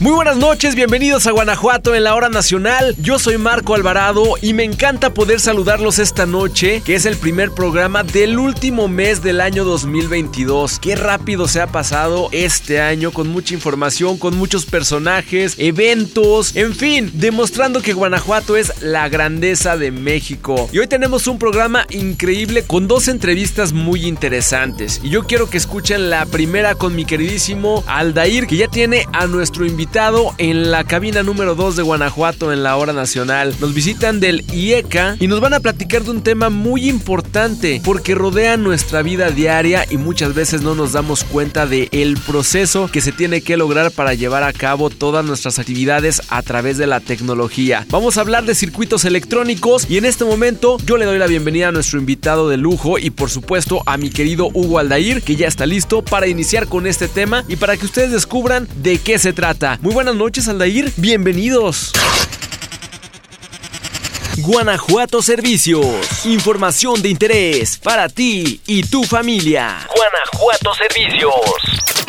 Muy buenas noches, bienvenidos a Guanajuato en la hora nacional. Yo soy Marco Alvarado y me encanta poder saludarlos esta noche, que es el primer programa del último mes del año 2022. Qué rápido se ha pasado este año con mucha información, con muchos personajes, eventos, en fin, demostrando que Guanajuato es la grandeza de México. Y hoy tenemos un programa increíble con dos entrevistas muy interesantes. Y yo quiero que escuchen la primera con mi queridísimo Aldair, que ya tiene a nuestro invitado en la cabina número 2 de Guanajuato en la hora nacional. Nos visitan del IECA y nos van a platicar de un tema muy importante porque rodea nuestra vida diaria y muchas veces no nos damos cuenta de proceso que se tiene que lograr para llevar a cabo todas nuestras actividades a través de la tecnología. Vamos a hablar de circuitos electrónicos y en este momento yo le doy la bienvenida a nuestro invitado de lujo y por supuesto a mi querido Hugo Aldair que ya está listo para iniciar con este tema y para que ustedes descubran de qué se trata. Muy buenas noches, Aldair. Bienvenidos. Guanajuato Servicios. Información de interés para ti y tu familia. Guanajuato Servicios.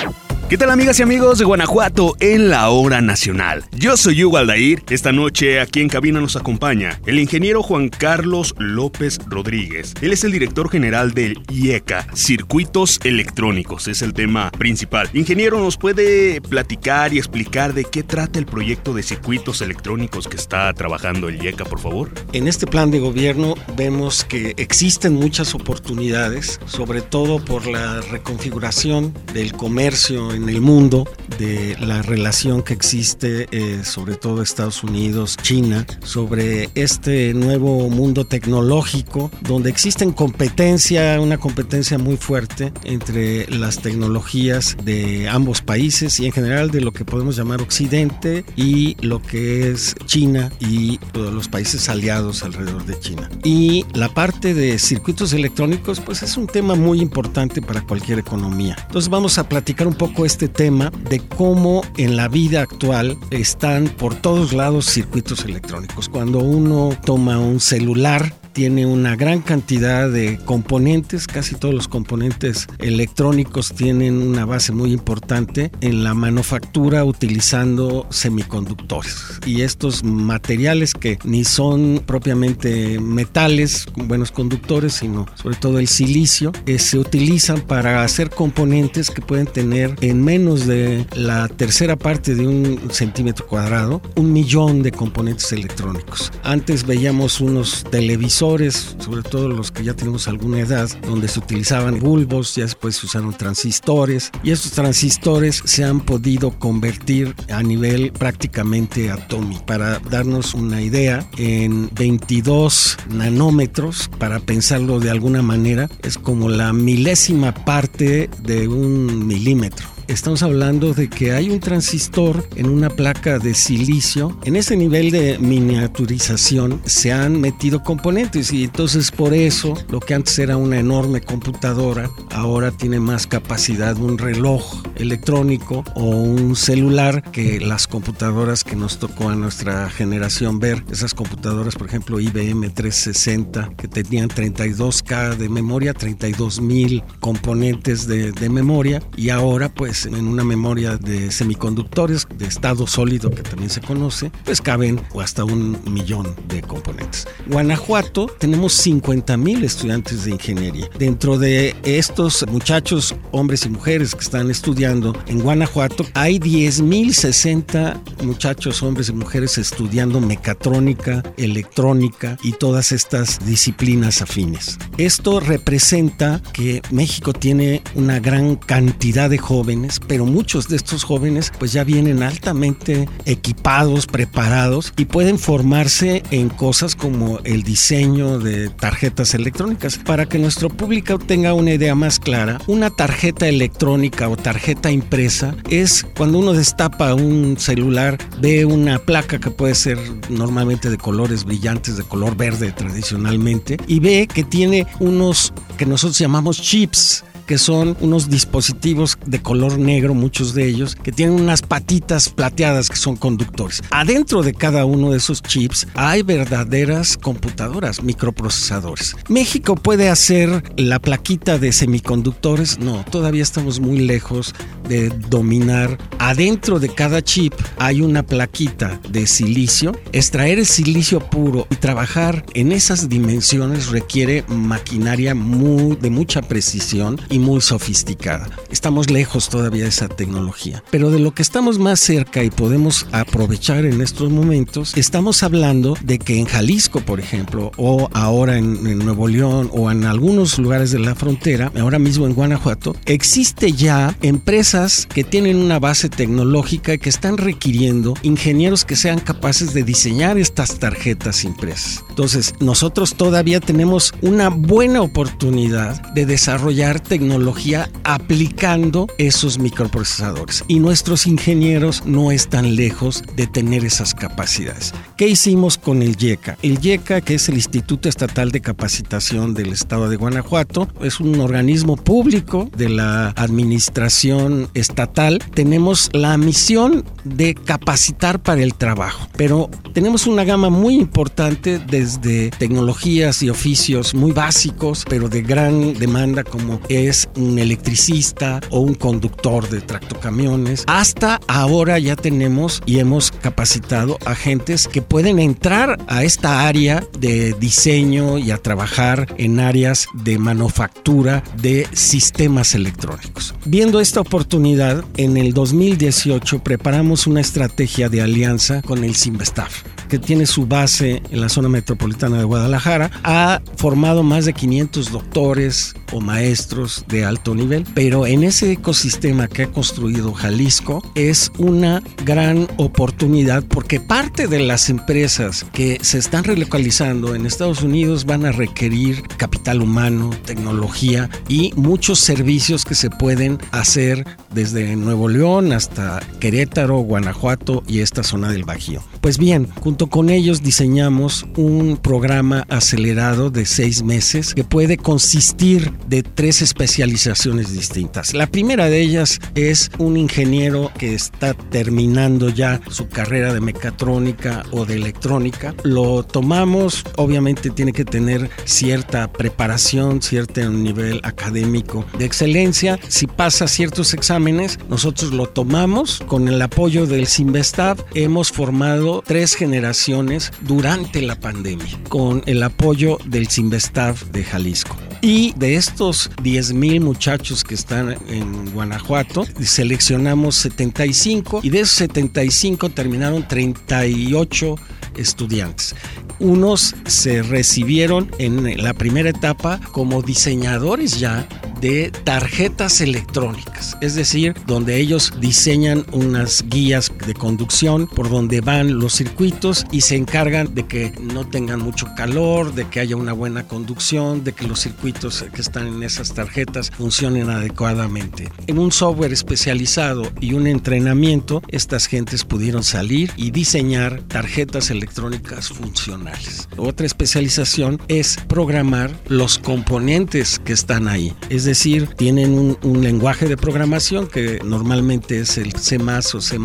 ¿Qué tal amigas y amigos de Guanajuato en la hora nacional? Yo soy Hugo Aldair. Esta noche aquí en cabina nos acompaña el ingeniero Juan Carlos López Rodríguez. Él es el director general del IECA, Circuitos Electrónicos, es el tema principal. Ingeniero, ¿nos puede platicar y explicar de qué trata el proyecto de circuitos electrónicos que está trabajando el IECA, por favor? En este plan de gobierno vemos que existen muchas oportunidades, sobre todo por la reconfiguración del comercio en en el mundo de la relación que existe, eh, sobre todo Estados Unidos, China, sobre este nuevo mundo tecnológico, donde existen competencia, una competencia muy fuerte entre las tecnologías de ambos países y en general de lo que podemos llamar Occidente y lo que es China y los países aliados alrededor de China. Y la parte de circuitos electrónicos, pues es un tema muy importante para cualquier economía. Entonces vamos a platicar un poco este tema de cómo en la vida actual están por todos lados circuitos electrónicos. Cuando uno toma un celular, tiene una gran cantidad de componentes, casi todos los componentes electrónicos tienen una base muy importante en la manufactura utilizando semiconductores. Y estos materiales que ni son propiamente metales, buenos conductores, sino sobre todo el silicio, eh, se utilizan para hacer componentes que pueden tener en menos de la tercera parte de un centímetro cuadrado un millón de componentes electrónicos. Antes veíamos unos televisores sobre todo los que ya tenemos alguna edad, donde se utilizaban bulbos, ya después se usaron transistores y estos transistores se han podido convertir a nivel prácticamente atómico. Para darnos una idea, en 22 nanómetros, para pensarlo de alguna manera, es como la milésima parte de un milímetro estamos hablando de que hay un transistor en una placa de silicio. En ese nivel de miniaturización se han metido componentes y entonces por eso lo que antes era una enorme computadora ahora tiene más capacidad un reloj electrónico o un celular que las computadoras que nos tocó a nuestra generación ver. Esas computadoras, por ejemplo, IBM 360 que tenían 32K de memoria, 32 mil componentes de, de memoria y ahora pues en una memoria de semiconductores de estado sólido que también se conoce, pues caben hasta un millón de componentes. Guanajuato tenemos 50 mil estudiantes de ingeniería. Dentro de estos muchachos, hombres y mujeres que están estudiando en Guanajuato, hay 10 mil 60 muchachos, hombres y mujeres estudiando mecatrónica, electrónica y todas estas disciplinas afines. Esto representa que México tiene una gran cantidad de jóvenes pero muchos de estos jóvenes pues ya vienen altamente equipados, preparados y pueden formarse en cosas como el diseño de tarjetas electrónicas. Para que nuestro público tenga una idea más clara, una tarjeta electrónica o tarjeta impresa es cuando uno destapa un celular, ve una placa que puede ser normalmente de colores brillantes, de color verde tradicionalmente, y ve que tiene unos que nosotros llamamos chips que son unos dispositivos de color negro, muchos de ellos, que tienen unas patitas plateadas que son conductores. Adentro de cada uno de esos chips hay verdaderas computadoras, microprocesadores. ¿México puede hacer la plaquita de semiconductores? No, todavía estamos muy lejos de dominar. Adentro de cada chip hay una plaquita de silicio. Extraer el silicio puro y trabajar en esas dimensiones requiere maquinaria muy, de mucha precisión y muy sofisticada. Estamos lejos todavía de esa tecnología. Pero de lo que estamos más cerca y podemos aprovechar en estos momentos, estamos hablando de que en Jalisco, por ejemplo, o ahora en, Nuevo León o en algunos lugares de la frontera, ahora mismo en Guanajuato, existe ya empresas que tienen una base tecnológica y que están requiriendo ingenieros que sean capaces de diseñar estas tarjetas impresas. Entonces, nosotros todavía tenemos una buena oportunidad de desarrollar tecnología aplicando esos microprocesadores. Y nuestros ingenieros no están lejos de tener esas capacidades. ¿Qué hicimos con el IECA? El IECA, que es el Instituto Estatal de Capacitación del Estado de Guanajuato, es un organismo público de la administración estatal. Tenemos la misión de capacitar para el trabajo, pero tenemos una gama muy importante tecnologías y oficios muy básicos, pero de gran demanda como es un electricista o un conductor de tractocamiones, hasta ahora ya tenemos y hemos capacitado agentes que pueden entrar a esta área de diseño y a trabajar en áreas de manufactura de sistemas electrónicos. Viendo esta oportunidad, en el 2018 preparamos una estrategia de alianza con el Simvestaf que tiene su base en la zona metropolitana de Guadalajara, ha formado más de 500 doctores o maestros de alto nivel, pero en ese ecosistema que ha construido Jalisco es una gran oportunidad porque parte de las empresas que se están relocalizando en Estados Unidos van a requerir capital humano, tecnología y muchos servicios que se pueden hacer desde Nuevo León hasta Querétaro, Guanajuato y esta zona del Bajío. Pues bien, junto con ellos diseñamos un programa acelerado de seis meses que puede consistir de tres especializaciones distintas. La primera de ellas es un ingeniero que está terminando ya su carrera de mecatrónica o de electrónica. Lo tomamos, obviamente tiene que tener cierta preparación, cierto nivel académico de excelencia. Si pasa ciertos exámenes, nosotros lo tomamos con el apoyo del Simvestab. Hemos formado tres generaciones durante la pandemia con el apoyo del Simvestab de Jalisco. Y de estos 10 mil muchachos que están en Guanajuato, seleccionamos 75 y de esos 75 terminaron 38 estudiantes. Unos se recibieron en la primera etapa como diseñadores ya de tarjetas electrónicas, es decir, donde ellos diseñan unas guías de conducción por donde van los circuitos y se encargan de que no tengan mucho calor, de que haya una buena conducción, de que los circuitos que están en esas tarjetas funcionen adecuadamente. En un software especializado y un entrenamiento, estas gentes pudieron salir y diseñar tarjetas electrónicas funcionales. Otra especialización es programar los componentes que están ahí, es decir, tienen un, lenguaje de programación que normalmente es el C o C,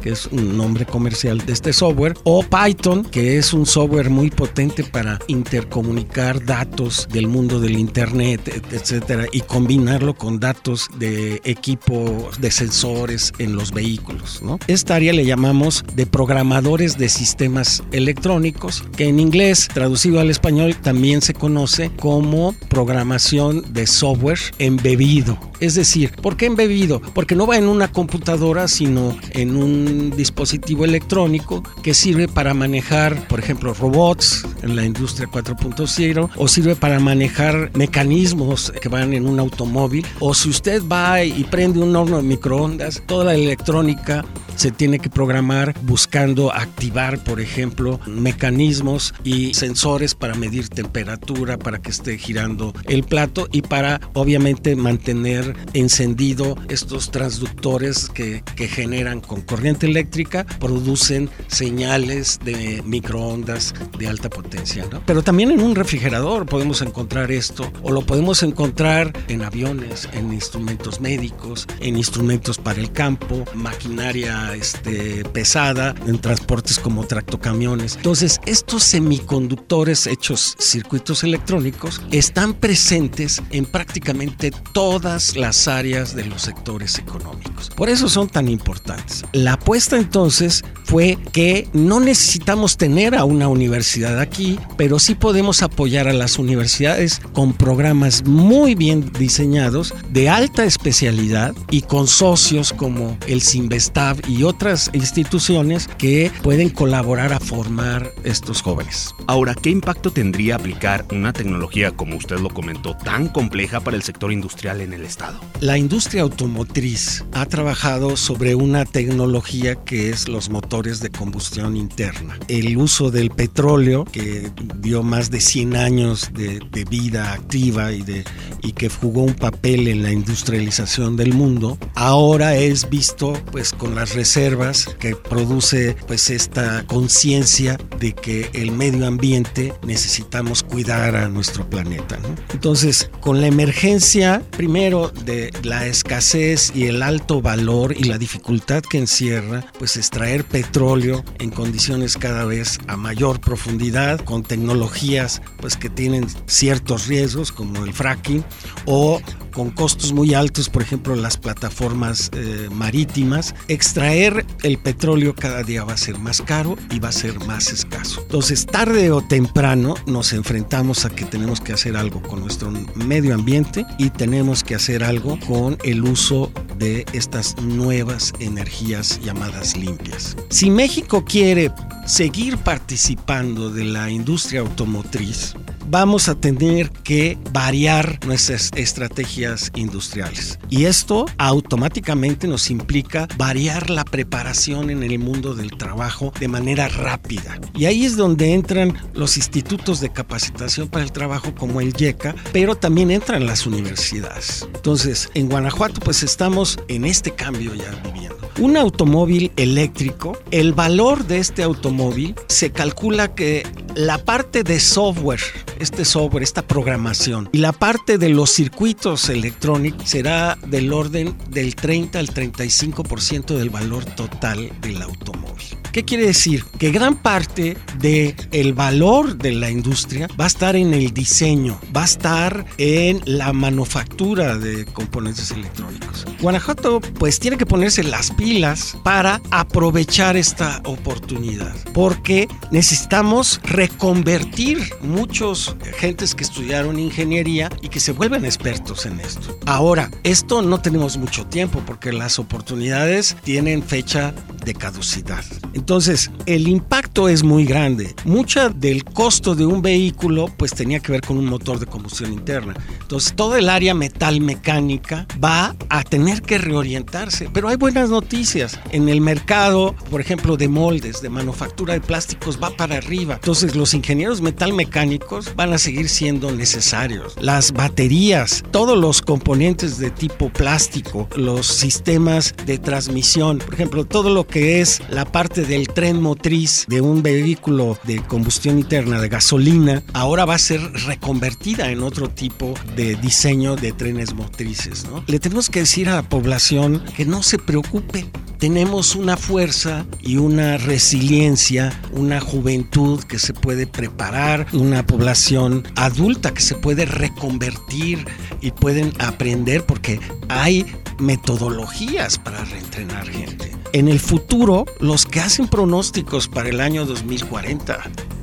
que es un nombre comercial de este software, o Python, que es un software muy potente para intercomunicar datos del mundo del Internet, etcétera, y combinarlo con datos de equipo de sensores en los vehículos. Esta área le llamamos de programadores de sistemas electrónicos, que en inglés, traducido al español, también se conoce como programación de software embebido. Es decir, ¿por qué embebido? Porque no va en una computadora, sino en un dispositivo electrónico que sirve para manejar, por ejemplo, robots en la industria 4.0 o sirve para manejar mecanismos que van en un automóvil o si usted va y prende un horno de microondas, toda la electrónica se tiene que programar buscando activar, por ejemplo, mecanismos y sensores para medir temperatura, para que esté girando el plato y para obviamente mantener encendido estos transductores que, que generan con corriente eléctrica, producen señales de microondas de alta potencia. Pero también en un refrigerador podemos encontrar esto o lo podemos encontrar en aviones, en instrumentos médicos, en instrumentos para el campo, maquinaria este, pesada, en transportes como tractocamiones. Entonces, estos semiconductores hechos circuitos electrónicos están presentes en prácticamente todas las áreas de los sectores económicos. Por eso son tan importantes. La apuesta entonces fue que no necesitamos tener a una universidad aquí, pero sí podemos apoyar a las universidades con programas muy bien diseñados de alta especialidad y con socios como el Sinvestav y otras instituciones que pueden colaborar a formar estos jóvenes. Ahora, ¿qué impacto tendría aplicar una tecnología, como usted lo comentó, tan compleja para el sector industrial en el Estado? La industria automotriz ha trabajado sobre una tecnología que es los motores de combustión interna. El uso del petróleo, que dio más de 100 años de, de vida activa y, de, y que jugó un papel en la industrialización del mundo, ahora es visto pues con las reservas que produce pues esta conciencia de que el medio ambiente necesitamos cuidar a nuestro planeta. ¿no? Entonces, con la emergencia primero de la escasez y el alto valor y la dificultad que encierra, pues extraer petróleo en condiciones cada vez a mayor profundidad, con tecnologías pues que tienen ciertos riesgos como el fracking o con costos muy altos, por ejemplo, las plataformas eh, marítimas, extraer el petróleo cada día va a ser más caro y va a ser más escaso. Entonces, tarde o temprano nos enfrentamos a que tenemos que hacer algo con nuestro medio ambiente y tenemos que hacer algo con el uso de estas nuevas energías llamadas limpias. Si México quiere seguir participando de la industria automotriz, vamos a tener que variar nuestras estrategias industriales. Y esto automáticamente nos implica variar la preparación en el mundo del trabajo de manera rápida. Y ahí es donde entran los institutos de capacitación para el trabajo como el YECA, pero también entran las universidades. Entonces, en Guanajuato pues estamos en este cambio ya viviendo. Un automóvil eléctrico, el valor de este automóvil se calcula que la parte de software, este software, esta programación y la parte de los circuitos electrónicos será del orden del 30 al 35% del valor total del automóvil. ¿Qué quiere decir? Que gran parte del el valor de la industria va a estar en el diseño, va a estar en la manufactura de componentes electrónicos. Guanajuato pues tiene que ponerse las pilas para aprovechar esta oportunidad, porque necesitamos reconvertir muchos gentes que estudiaron ingeniería y que se vuelven expertos en esto. Ahora, esto no tenemos mucho tiempo porque las oportunidades tienen fecha de caducidad. Entonces, el impacto es muy grande. Mucha del costo de un vehículo pues tenía que ver con un motor de combustión interna. Entonces, todo el área metal mecánica va a tener que reorientarse. Pero hay buenas noticias. En el mercado, por ejemplo, de moldes, de manufactura de plásticos, va para arriba. Entonces, los ingenieros metal mecánicos van a seguir siendo necesarios. Las baterías, todos los componentes de tipo plástico, los sistemas de transmisión, por ejemplo, todo lo que es la parte del tren motriz de un vehículo de combustión interna de gasolina, ahora va a ser reconvertida en otro tipo de diseño de trenes motrices. ¿no? Le tenemos que decir a la población que no se preocupe. Tenemos una fuerza y una resiliencia, una juventud que se puede preparar, una población adulta que se puede reconvertir y pueden aprender porque hay metodologías para reentrenar gente. En el futuro, los que hacen pronósticos para el año 2040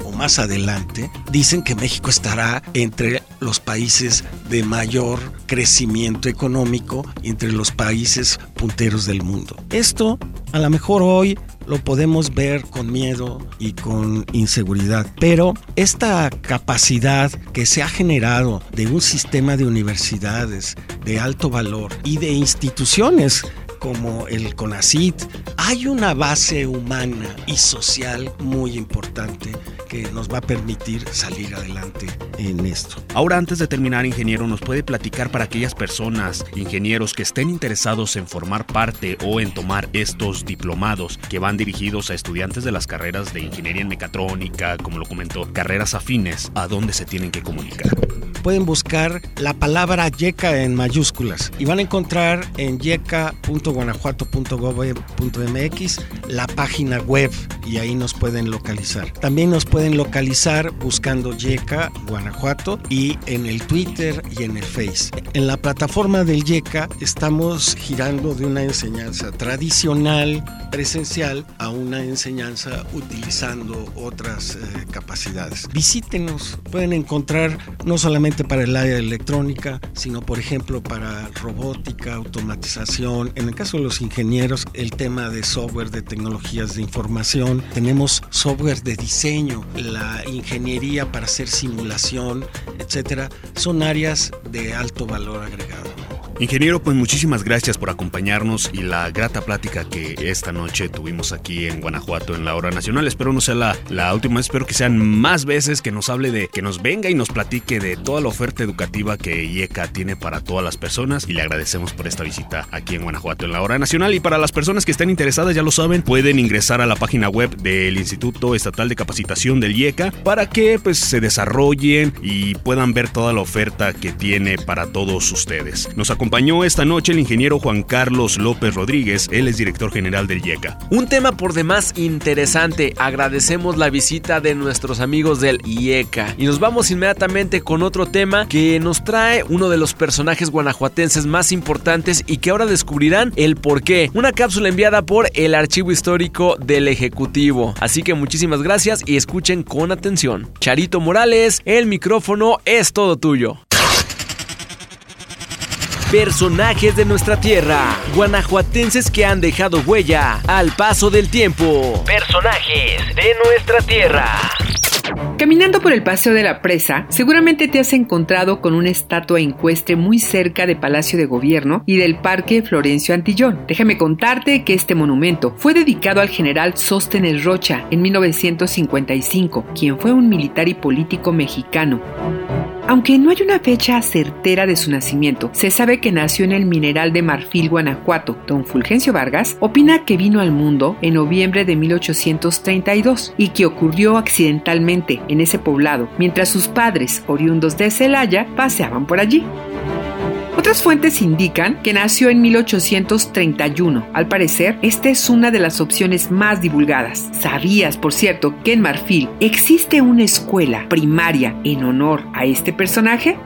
o más adelante, dicen que México estará entre los países de mayor crecimiento económico entre los países punteros del mundo. Esto, a lo mejor hoy, lo podemos ver con miedo y con inseguridad. Pero esta capacidad que se ha generado de un sistema de universidades de alto valor y de instituciones como el CONACIT hay una base humana y social muy importante que nos va a permitir salir adelante en esto. Ahora antes de terminar, ingeniero, ¿nos puede platicar para aquellas personas, ingenieros que estén interesados en formar parte o en tomar estos diplomados que van dirigidos a estudiantes de las carreras de ingeniería en mecatrónica, como lo comentó, carreras afines, a dónde se tienen que comunicar? Pueden buscar la palabra YECA en mayúsculas y van a encontrar en yeca.guanajuato.gov.mx la página web y ahí nos pueden localizar. También nos pueden localizar buscando YECA Guanajuato y en el Twitter y en el Face. En la plataforma del YECA estamos girando de una enseñanza tradicional presencial a una enseñanza utilizando otras eh, capacidades. Visítenos, pueden encontrar no solamente para el área electrónica, sino por ejemplo para robótica, automatización, en el caso de los ingenieros, el tema de software, de tecnologías de información, tenemos software de diseño, la ingeniería para hacer simulación, etcétera, son áreas de alto valor agregado. Ingeniero, pues muchísimas gracias por acompañarnos y la grata plática que esta noche tuvimos aquí en Guanajuato en la hora nacional. Espero no sea la, la última, espero que sean más veces que nos hable de, que nos venga y nos platique de toda la oferta educativa que IECA tiene para todas las personas y le agradecemos por esta visita aquí en Guanajuato en la hora nacional. Y para las personas que estén interesadas, ya lo saben, pueden ingresar a la página web del Instituto Estatal de Capacitación del IECA para que pues se desarrollen y puedan ver toda la oferta que tiene para todos ustedes. Nos acompañó esta noche el ingeniero Juan Carlos López Rodríguez, él es director general del IECA. Un tema por demás interesante, agradecemos la visita de nuestros amigos del IECA y nos vamos inmediatamente con otro tema que nos trae uno de los personajes guanajuatenses más importantes y que ahora descubrirán el por qué. Una cápsula enviada por el Archivo Histórico del Ejecutivo. Así que muchísimas gracias y escuchen con atención. Charito Morales, el micrófono es todo tuyo. Personajes de nuestra tierra, guanajuatenses que han dejado huella al paso del tiempo. Personajes de nuestra tierra. Caminando por el Paseo de la Presa, seguramente te has encontrado con una estatua encuestre muy cerca de Palacio de Gobierno y del Parque Florencio Antillón. Déjame contarte que este monumento fue dedicado al general Sóstenes Rocha en 1955, quien fue un militar y político mexicano. Aunque no hay una fecha certera de su nacimiento, se sabe que nació en el mineral de Marfil, Guanajuato. Don Fulgencio Vargas opina que vino al mundo en noviembre de 1832 y que ocurrió accidentalmente en ese poblado, mientras sus padres, oriundos de Celaya, paseaban por allí. Otras fuentes indican que nació en 1831. Al parecer, esta es una de las opciones más divulgadas. ¿Sabías, por cierto, que en Marfil existe una escuela primaria en honor a este personaje?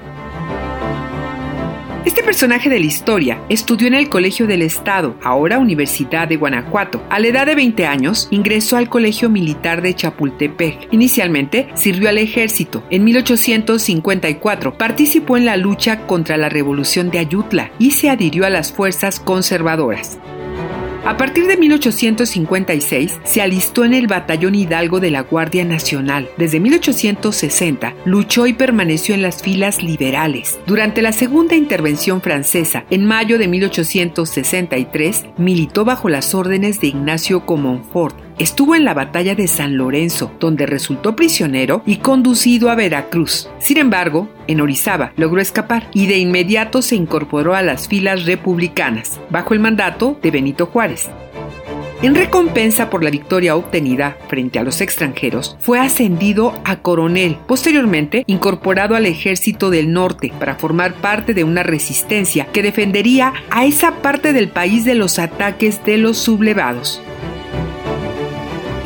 Este personaje de la historia estudió en el Colegio del Estado, ahora Universidad de Guanajuato. A la edad de 20 años, ingresó al Colegio Militar de Chapultepec. Inicialmente, sirvió al ejército. En 1854, participó en la lucha contra la Revolución de Ayutla y se adhirió a las fuerzas conservadoras. A partir de 1856 se alistó en el Batallón Hidalgo de la Guardia Nacional. Desde 1860 luchó y permaneció en las filas liberales. Durante la Segunda Intervención Francesa, en mayo de 1863, militó bajo las órdenes de Ignacio Comonfort, estuvo en la batalla de San Lorenzo, donde resultó prisionero y conducido a Veracruz. Sin embargo, en Orizaba logró escapar y de inmediato se incorporó a las filas republicanas, bajo el mandato de Benito Juárez. En recompensa por la victoria obtenida frente a los extranjeros, fue ascendido a coronel, posteriormente incorporado al ejército del norte para formar parte de una resistencia que defendería a esa parte del país de los ataques de los sublevados.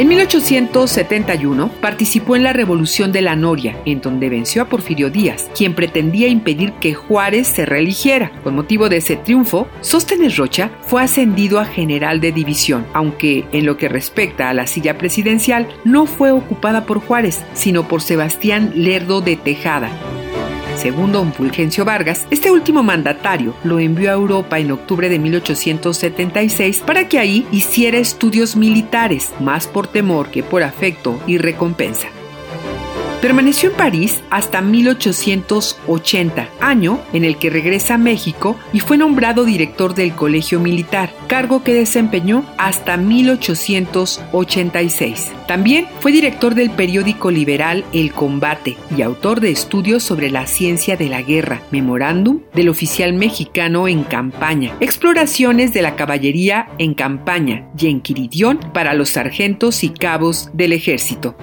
En 1871 participó en la Revolución de la Noria, en donde venció a Porfirio Díaz, quien pretendía impedir que Juárez se reeligiera. Con motivo de ese triunfo, Sóstenes Rocha fue ascendido a general de división, aunque en lo que respecta a la silla presidencial no fue ocupada por Juárez, sino por Sebastián Lerdo de Tejada, según don Fulgencio Vargas, este último mandatario lo envió a Europa en octubre de 1876 para que ahí hiciera estudios militares, más por temor que por afecto y recompensa. Permaneció en París hasta 1880, año en el que regresa a México y fue nombrado director del Colegio Militar, cargo que desempeñó hasta 1886. También fue director del periódico liberal El Combate y autor de estudios sobre la ciencia de la guerra, memorándum del oficial mexicano en campaña, exploraciones de la caballería en campaña y enquiridión para los sargentos y cabos del ejército.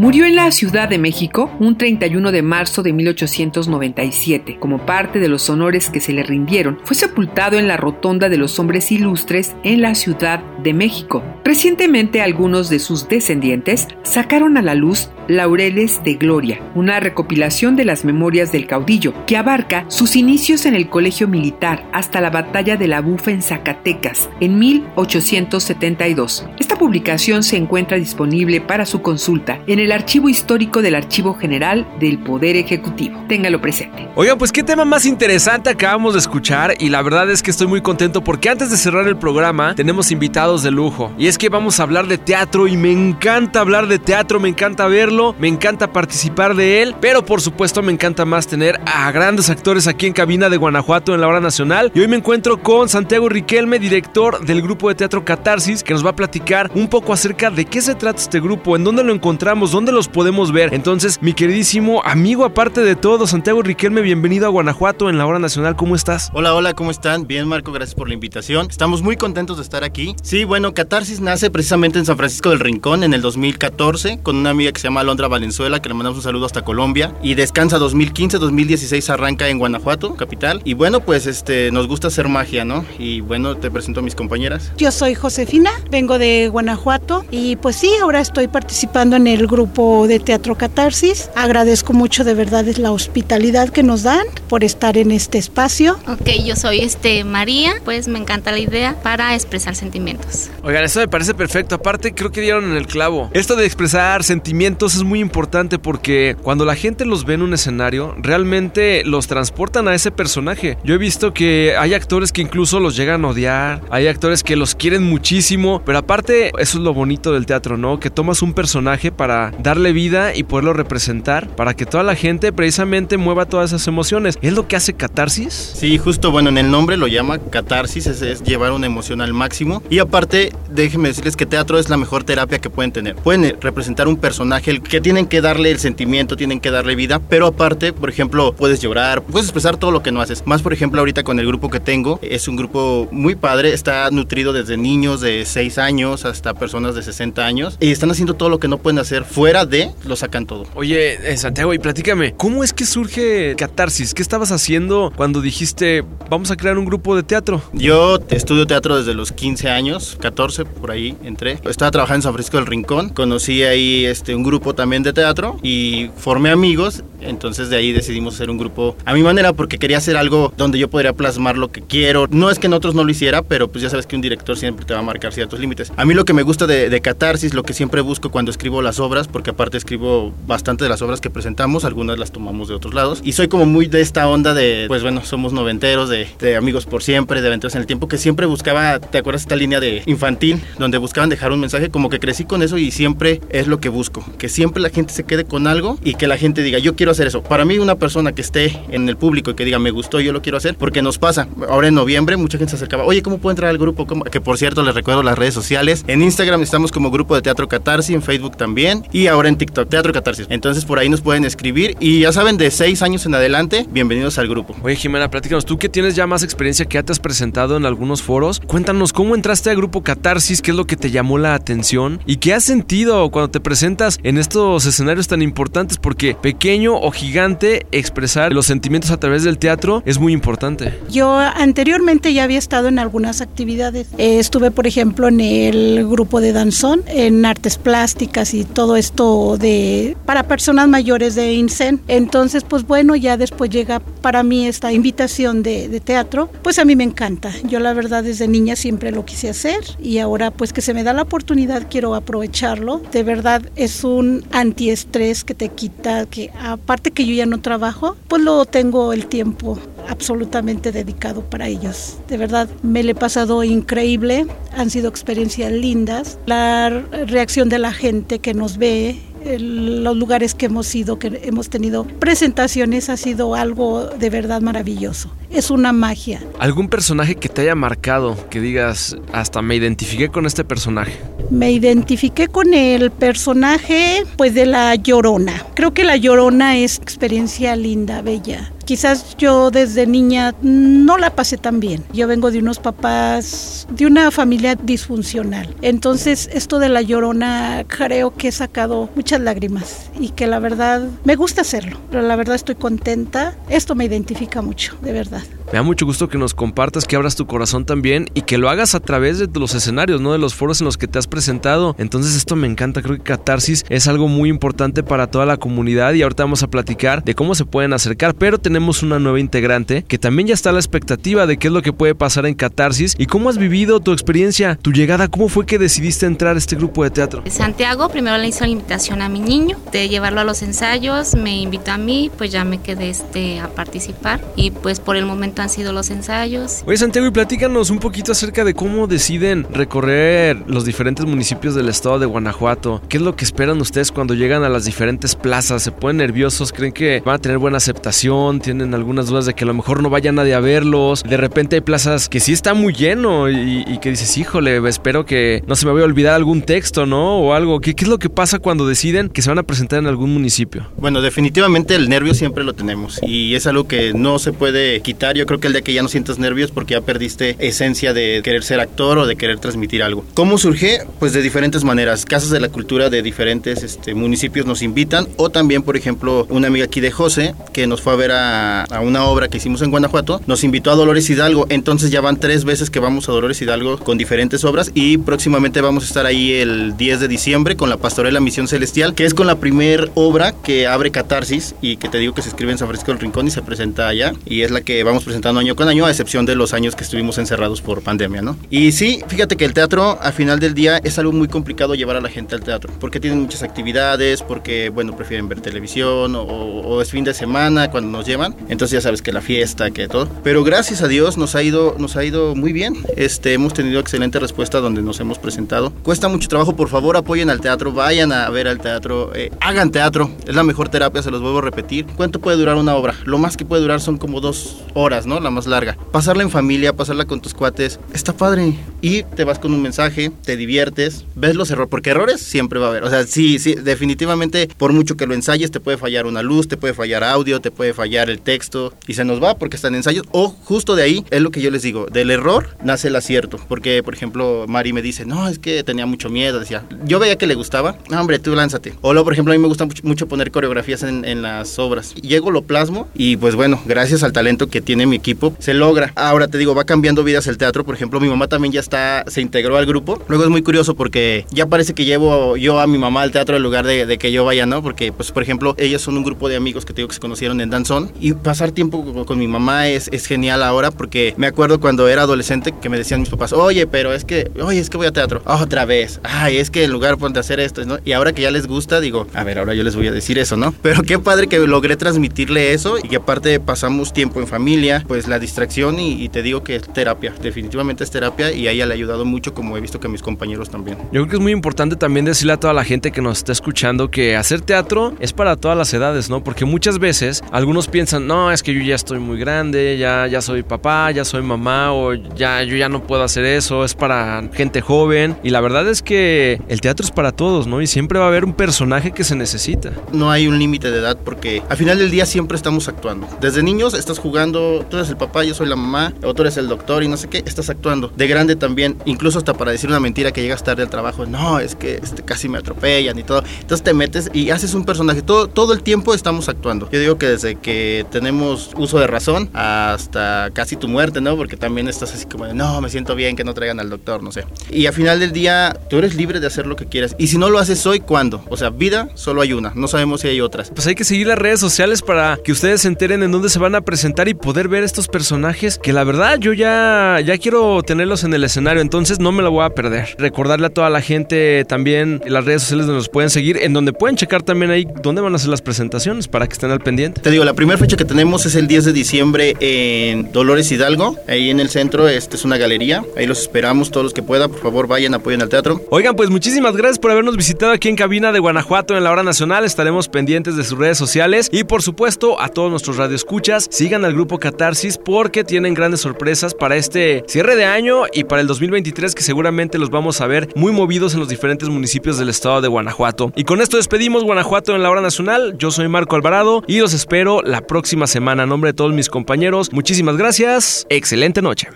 Murió en la Ciudad de México un 31 de marzo de 1897. Como parte de los honores que se le rindieron, fue sepultado en la Rotonda de los Hombres Ilustres en la Ciudad de México. Recientemente algunos de sus descendientes sacaron a la luz Laureles de Gloria, una recopilación de las memorias del caudillo que abarca sus inicios en el colegio militar hasta la batalla de la Bufa en Zacatecas en 1872. Esta publicación se encuentra disponible para su consulta en el Archivo Histórico del Archivo General del Poder Ejecutivo. Téngalo presente. Oigan, pues qué tema más interesante acabamos de escuchar y la verdad es que estoy muy contento porque antes de cerrar el programa tenemos invitados de lujo y es que vamos a hablar de teatro y me encanta hablar de teatro, me encanta verlo, me encanta participar de él, pero por supuesto me encanta más tener a grandes actores aquí en cabina de Guanajuato en la hora nacional y hoy me encuentro con Santiago Riquelme, director del grupo de teatro Catarsis, que nos va a platicar un poco acerca de qué se trata este grupo, en dónde lo encontramos, dónde los podemos ver. Entonces, mi queridísimo amigo, aparte de todo, Santiago Riquelme, bienvenido a Guanajuato en la hora nacional. ¿Cómo estás? Hola, hola, ¿cómo están? Bien, Marco, gracias por la invitación. Estamos muy contentos de estar aquí. Sí, bueno, Catarsis nace precisamente en San Francisco del Rincón en el 2014 con una amiga que se llama Alondra Valenzuela, que le mandamos un saludo hasta Colombia. Y descansa 2015, 2016 arranca en Guanajuato, capital. Y bueno, pues este, nos gusta hacer magia, ¿no? Y bueno, te presento a mis compañeras. Yo soy Josefina, vengo de Guanajuato y pues sí, ahora estoy participando en el grupo de Teatro Catarsis. Agradezco mucho de verdad la hospitalidad que nos dan por estar en este espacio. Ok, yo soy este María, pues me encanta la idea para expresar sentimientos. Oigan, eso me parece perfecto. Aparte, creo que dieron en el clavo. Esto de expresar sentimientos es muy importante porque cuando la gente los ve en un escenario, realmente los transportan a ese personaje. Yo he visto que hay actores que incluso los llegan a odiar, hay actores que los quieren muchísimo, pero aparte, eso es lo bonito del teatro, ¿no? Que tomas un personaje para darle vida y poderlo representar para que toda la gente precisamente mueva todas esas emociones. ¿Es lo que hace catarsis? Sí, justo, bueno, en el nombre lo llama catarsis, es, es llevar una emoción al máximo. Y aparte, déjenme decirles que teatro es la mejor terapia que pueden tener. Pueden eh, representar un personaje que tienen que darle el sentimiento, tienen que darle vida, pero aparte, por ejemplo, puedes llorar, puedes expresar todo lo que no haces. Más, por ejemplo, ahorita con el grupo que tengo, es un grupo muy padre, está nutrido desde niños de 6 años hasta personas de 60 años y están haciendo todo lo que no pueden hacer fuera de lo sacan todo. Oye, eh, Santiago, y platícame, ¿cómo es que surge Catarsis? ¿Qué estabas haciendo cuando dijiste, vamos a crear un grupo de teatro? Yo estudio teatro desde los 15 años, 14 por ahí entré. Estaba trabajando en San Francisco del Rincón, conocí ahí este, un grupo también de teatro y formé amigos, entonces de ahí decidimos hacer un grupo a mi manera porque quería hacer algo donde yo podría plasmar lo que quiero. No es que en otros no lo hiciera, pero pues ya sabes que un director siempre te va a marcar ciertos límites. A mí lo que me gusta de, de Catarsis, lo que siempre busco cuando escribo las obras, porque aparte escribo bastante de las obras que presentamos, algunas las tomamos de otros lados. Y soy como muy de esta onda de, pues bueno, somos noventeros, de, de amigos por siempre, de aventuras en el tiempo, que siempre buscaba, ¿te acuerdas esta línea de infantil, donde buscaban dejar un mensaje? Como que crecí con eso y siempre es lo que busco, que siempre la gente se quede con algo y que la gente diga, yo quiero hacer eso. Para mí, una persona que esté en el público y que diga, me gustó, yo lo quiero hacer, porque nos pasa. Ahora en noviembre, mucha gente se acercaba, oye, ¿cómo puedo entrar al grupo? ¿Cómo? Que por cierto, les recuerdo las redes sociales. En Instagram estamos como grupo de teatro Catarsis, en Facebook también, y ahora en TikTok, Teatro Catarsis. Entonces por ahí nos pueden escribir y ya saben, de seis años en adelante, bienvenidos al grupo. Oye, Jimena, platícanos, tú que tienes ya más experiencia, que ya te has presentado en algunos foros, cuéntanos cómo entraste al grupo Catarsis, qué es lo que te llamó la atención y qué has sentido cuando te presentas en estos escenarios tan importantes, porque pequeño o gigante, expresar los sentimientos a través del teatro es muy importante. Yo anteriormente ya había estado en algunas actividades. Eh, estuve, por ejemplo, en el grupo de danzón, en artes plásticas y todo esto de para personas mayores de INSEN. Entonces, pues bueno, ya después llega para mí esta invitación de, de teatro, pues a mí me encanta. Yo la verdad desde niña siempre lo quise hacer y ahora pues que se me da la oportunidad quiero aprovecharlo. De verdad es un antiestrés que te quita, que aparte que yo ya no trabajo, pues lo tengo el tiempo absolutamente dedicado para ellos. De verdad, me le he pasado increíble, han sido experiencias lindas. La reacción de la gente que nos ve los lugares que hemos ido, que hemos tenido presentaciones, ha sido algo de verdad maravilloso. Es una magia. ¿Algún personaje que te haya marcado, que digas, hasta me identifiqué con este personaje? Me identifiqué con el personaje, pues de la Llorona. Creo que la Llorona es experiencia linda, bella quizás yo desde niña no la pasé tan bien. Yo vengo de unos papás, de una familia disfuncional. Entonces esto de la llorona creo que he sacado muchas lágrimas y que la verdad me gusta hacerlo, pero la verdad estoy contenta. Esto me identifica mucho, de verdad. Me da mucho gusto que nos compartas, que abras tu corazón también y que lo hagas a través de los escenarios, ¿no? De los foros en los que te has presentado. Entonces esto me encanta, creo que Catarsis es algo muy importante para toda la comunidad y ahorita vamos a platicar de cómo se pueden acercar, pero tenemos una nueva integrante que también ya está a la expectativa de qué es lo que puede pasar en Catarsis y cómo has vivido tu experiencia, tu llegada, cómo fue que decidiste entrar a este grupo de teatro. Santiago primero le hizo la invitación a mi niño de llevarlo a los ensayos, me invitó a mí, pues ya me quedé este, a participar y pues por el momento han sido los ensayos. Oye Santiago, y platícanos un poquito acerca de cómo deciden recorrer los diferentes municipios del estado de Guanajuato. ¿Qué es lo que esperan ustedes cuando llegan a las diferentes plazas? ¿Se ponen nerviosos? ¿Creen que van a tener buena aceptación? ¿Tienen algunas dudas de que a lo mejor no vaya nadie a verlos? De repente hay plazas que sí está muy lleno y, que dices, híjole, espero que no se me vaya a olvidar algún texto, ¿no? O algo. ¿Qué, ¿Qué es lo que pasa cuando deciden que se van a presentar en algún municipio? Bueno, definitivamente el nervio siempre lo tenemos y es algo que no se puede quitar. Yo creo que el día que ya no sientas nervios porque ya perdiste esencia de querer ser actor o de querer transmitir algo. ¿Cómo surge? Pues de diferentes maneras. Casas de la cultura de diferentes este, municipios nos invitan o también, por ejemplo, una amiga aquí de José que nos fue a ver a, a una obra que hicimos en Guanajuato, nos invitó a Dolores Hidalgo. Entonces ya van tres veces que vamos a Dolores Hidalgo con diferentes obras y próximamente vamos a estar ahí el 10 de diciembre con la Pastorela Misión Celestial, que es con la primer obra que abre Catarsis y que te digo que se escribe en San Francisco del Rincón y se presenta allá y es la que vamos presentando año con año a excepción de los años que estuvimos encerrados por pandemia, ¿no? Y sí, fíjate que el teatro al final del día es algo muy complicado llevar a la gente al teatro, porque tienen muchas actividades, porque, bueno, prefieren ver televisión o, es fin de semana cuando nos llevan, entonces ya sabes que la fiesta, que todo. Pero gracias a Dios nos ha ido, nos ha ido muy bien, este, hemos tenido excelente respuesta donde nos hemos presentado. Cuesta mucho trabajo, por favor apoyen al teatro, vayan a ver al teatro, eh, hagan teatro, es la mejor terapia, se los vuelvo a repetir. ¿Cuánto puede durar una obra? Lo más que puede durar son como dos horas, ¿no? La más larga. Pasarla en familia, pasarla con tus cuates, está padre. Y te vas con un mensaje, te diviertes, ves los errores, porque errores siempre va a haber. O sea, sí, sí, definitivamente, por mucho que lo ensayes, te puede fallar una luz, te puede fallar audio, te puede fallar el texto, y se nos va porque están ensayos. O justo de ahí es lo que yo les digo, del error nace el acierto. Porque, por ejemplo, Mari me dice, no, es que tenía mucho miedo, decía, yo veía que le gustaba, no, hombre, tú lánzate. O luego, por ejemplo, a mí me gusta mucho, poner coreografías en, en las obras. Llego, lo plasmo, y pues bueno, gracias al talento que tiene mi equipo, se logra. Ahora te digo, va cambiando vidas el teatro. Por ejemplo, mi mamá también ya está, se integró al grupo. Luego es muy curioso porque ya parece que llevo yo a mi mamá al teatro en lugar de, que yo vaya, ¿no? Porque, pues, por ejemplo, ellos son un grupo de amigos que te digo que se conocieron en Danzón. Y pasar tiempo con, mi mamá es, es genial ahora porque me acuerdo cuando era adolescente que me decían mis papás, oye, pero es que, oye, es que voy a teatro. otra vez. Ay, es que en lugar de hacer esto, ¿no? Y ahora que ya les gusta, digo, a ver, ahora yo les voy a decir eso, ¿no? Pero qué padre que logré transmitirle eso y que aparte pasamos tiempo en familia, pues la distracción y, y te digo que es terapia, definitivamente es terapia y a ella le ha ayudado mucho como he visto que a mis compañeros también. Yo creo que es muy importante también decirle a toda la gente que nos está escuchando que hacer teatro es para todas las edades, ¿no? Porque muchas veces algunos piensan, no, es que yo ya estoy muy grande, ya, ya soy papá, ya soy mamá o ya yo ya no puedo hacer eso, es para gente joven y la verdad es que el teatro es para todos, ¿no? Y siempre va a haber un personaje que se necesita. No hay un límite de edad porque al final del día siempre estamos actuando. Desde niños estás jugando, tú eres el papá, yo soy la mamá, o tú eres el doctor y no sé qué, estás actuando. De grande también, incluso hasta para decir una mentira que llegas tarde al trabajo, no, es que este, casi me atropellan y todo. Entonces te metes y haces un personaje. Todo, todo el tiempo estamos actuando. Yo digo que desde que tenemos uso de razón hasta casi tu muerte, ¿no? Porque también estás así como de, no, me siento bien que no traigan al doctor, no sé. Y al final del día, tú eres libre de hacer lo que quieras. Y si no lo haces hoy, ¿cuándo? O sea, vida solo hay una. No sabemos si hay otras. Pues hay que seguir las redes sociales para que ustedes se enteren en dónde se van a presentar y poder ver ver estos personajes que la verdad yo ya, ya quiero tenerlos en el escenario, entonces no me la voy a perder. Recordarle a toda la gente también en las redes sociales donde nos pueden seguir, en donde pueden checar también ahí dónde van a hacer las presentaciones para que estén al pendiente. Te digo, la primera fecha que tenemos es el 10 de diciembre en Dolores Hidalgo, ahí en el centro, este es una galería, ahí los esperamos todos los que puedan, por favor vayan, apoyen al teatro. Oigan, pues muchísimas gracias por habernos visitado aquí en cabina de Guanajuato en la hora nacional, estaremos pendientes de sus redes sociales y por supuesto a todos nuestros radioescuchas, sigan al grupo Catarsis porque tienen grandes sorpresas para este cierre de año y para el 2023 que seguramente los vamos a ver muy movidos en los diferentes municipios del estado de Guanajuato. Y con esto despedimos Guanajuato en la hora nacional, yo soy Marco Alvarado y los espero la próxima semana. A nombre de todos mis compañeros, muchísimas gracias, excelente noche.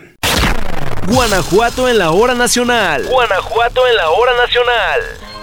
Guanajuato en la hora nacional. Guanajuato en la hora nacional.